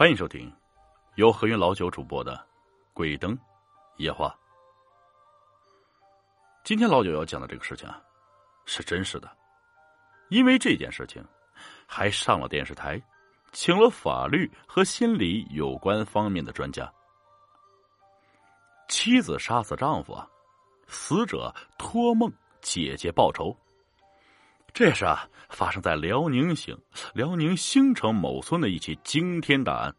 欢迎收听由何云老九主播的《鬼灯夜话》。今天老九要讲的这个事情啊，是真实的，因为这件事情还上了电视台，请了法律和心理有关方面的专家。妻子杀死丈夫啊，死者托梦姐姐报仇。这是啊，发生在辽宁省辽宁兴城某村的一起惊天大案，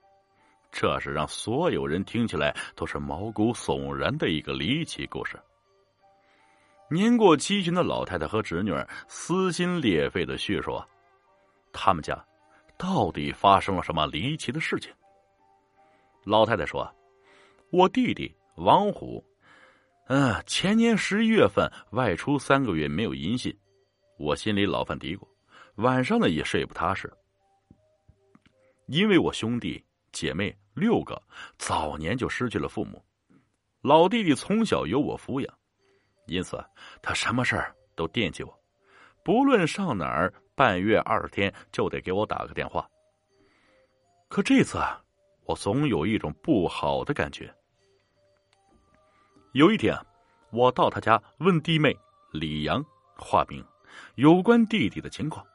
这是让所有人听起来都是毛骨悚然的一个离奇故事。年过七旬的老太太和侄女撕心裂肺的叙说，他们家到底发生了什么离奇的事情。老太太说：“我弟弟王虎，嗯，前年十一月份外出三个月没有音信。”我心里老犯嘀咕，晚上呢也睡不踏实，因为我兄弟姐妹六个早年就失去了父母，老弟弟从小由我抚养，因此他什么事儿都惦记我，不论上哪儿，半月二天就得给我打个电话。可这次啊，我总有一种不好的感觉。有一天，我到他家问弟妹李阳，化名。有关弟弟的情况，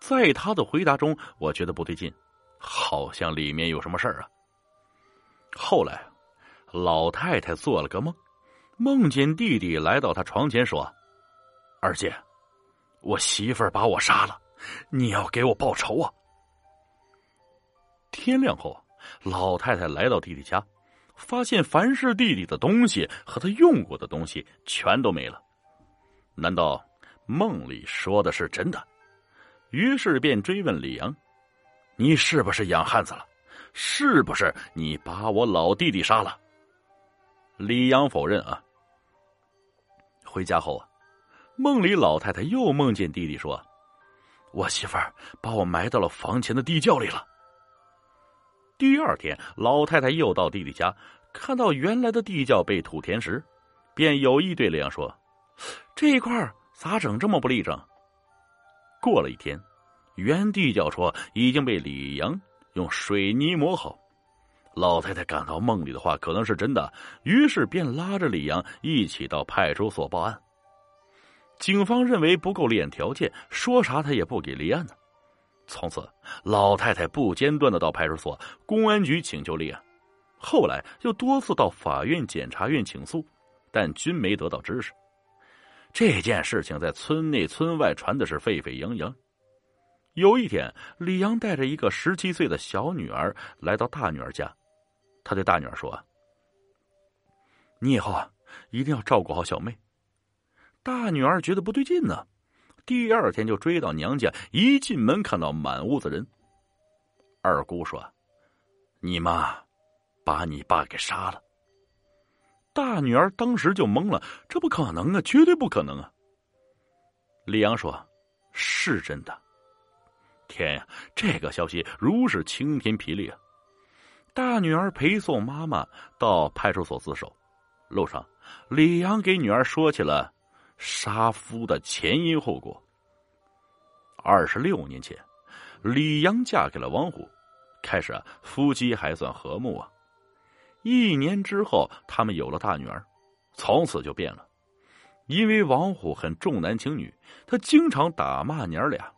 在他的回答中，我觉得不对劲，好像里面有什么事儿啊。后来，老太太做了个梦，梦见弟弟来到他床前说：“二姐，我媳妇儿把我杀了，你要给我报仇啊！”天亮后，老太太来到弟弟家，发现凡是弟弟的东西和他用过的东西全都没了，难道？梦里说的是真的，于是便追问李阳：“你是不是养汉子了？是不是你把我老弟弟杀了？”李阳否认啊。回家后啊，梦里老太太又梦见弟弟说：“我媳妇儿把我埋到了房前的地窖里了。”第二天，老太太又到弟弟家，看到原来的地窖被土填实，便有意对李阳说：“这一块儿。”咋整这么不立正？过了一天，原地窖说已经被李阳用水泥磨好。老太太感到梦里的话可能是真的，于是便拉着李阳一起到派出所报案。警方认为不够立案条件，说啥他也不给立案呢。从此，老太太不间断的到派出所、公安局请求立案，后来又多次到法院、检察院请诉，但均没得到支持。这件事情在村内村外传的是沸沸扬扬。有一天，李阳带着一个十七岁的小女儿来到大女儿家，他对大女儿说：“你以后啊，一定要照顾好小妹。”大女儿觉得不对劲呢，第二天就追到娘家，一进门看到满屋子人。二姑说：“你妈把你爸给杀了。”大女儿当时就懵了，这不可能啊，绝对不可能啊！李阳说：“是真的。”天呀，这个消息如是晴天霹雳啊！大女儿陪送妈妈到派出所自首，路上，李阳给女儿说起了杀夫的前因后果。二十六年前，李阳嫁给了王虎，开始啊，夫妻还算和睦啊。一年之后，他们有了大女儿，从此就变了。因为王虎很重男轻女，他经常打骂娘俩。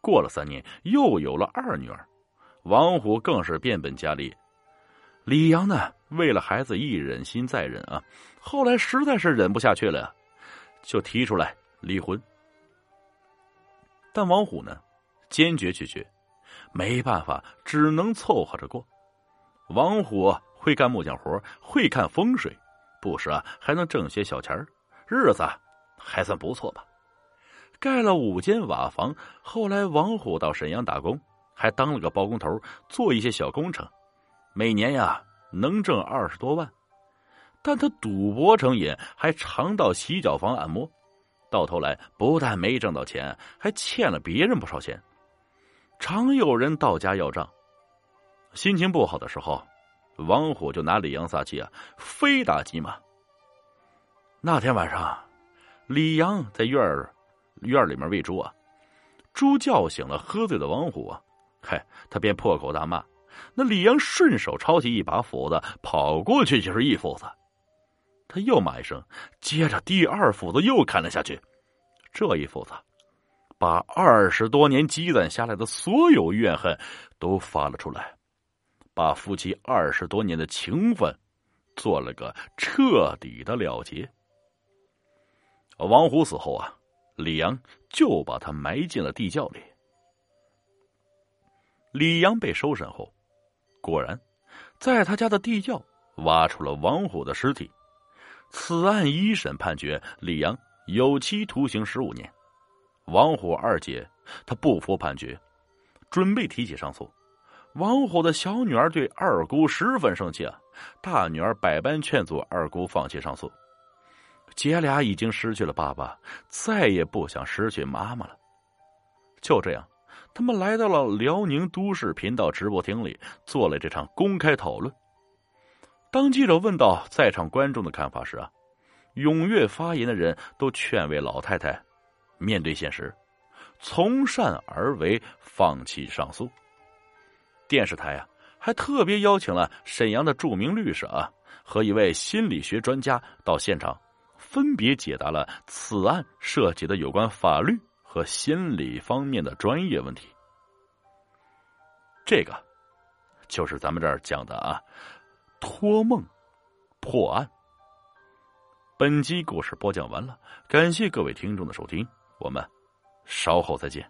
过了三年，又有了二女儿，王虎更是变本加厉。李阳呢，为了孩子一忍心再忍啊，后来实在是忍不下去了，就提出来离婚。但王虎呢，坚决拒绝，没办法，只能凑合着过。王虎。会干木匠活，会看风水，不时啊还能挣些小钱日子还算不错吧。盖了五间瓦房，后来王虎到沈阳打工，还当了个包工头，做一些小工程，每年呀能挣二十多万。但他赌博成瘾，还常到洗脚房按摩，到头来不但没挣到钱，还欠了别人不少钱，常有人到家要账。心情不好的时候。王虎就拿李阳撒气啊，非打即骂。那天晚上，李阳在院儿院里面喂猪啊，猪叫醒了喝醉的王虎啊，嗨，他便破口大骂，那李阳顺手抄起一把斧子，跑过去就是一斧子。他又骂一声，接着第二斧子又砍了下去。这一斧子，把二十多年积攒下来的所有怨恨都发了出来，把夫妻二十多年的情分做了个彻底的了结。王虎死后啊，李阳就把他埋进了地窖里。李阳被收审后，果然在他家的地窖挖出了王虎的尸体。此案一审判决李阳有期徒刑十五年。王虎二姐她不服判决，准备提起上诉。王虎的小女儿对二姑十分生气啊，大女儿百般劝阻二姑放弃上诉。姐俩已经失去了爸爸，再也不想失去妈妈了。就这样，他们来到了辽宁都市频道直播厅里，做了这场公开讨论。当记者问到在场观众的看法时啊，踊跃发言的人都劝慰老太太，面对现实，从善而为，放弃上诉。电视台啊，还特别邀请了沈阳的著名律师啊和一位心理学专家到现场，分别解答了此案涉及的有关法律和心理方面的专业问题。这个，就是咱们这儿讲的啊。托梦破案。本集故事播讲完了，感谢各位听众的收听，我们稍后再见。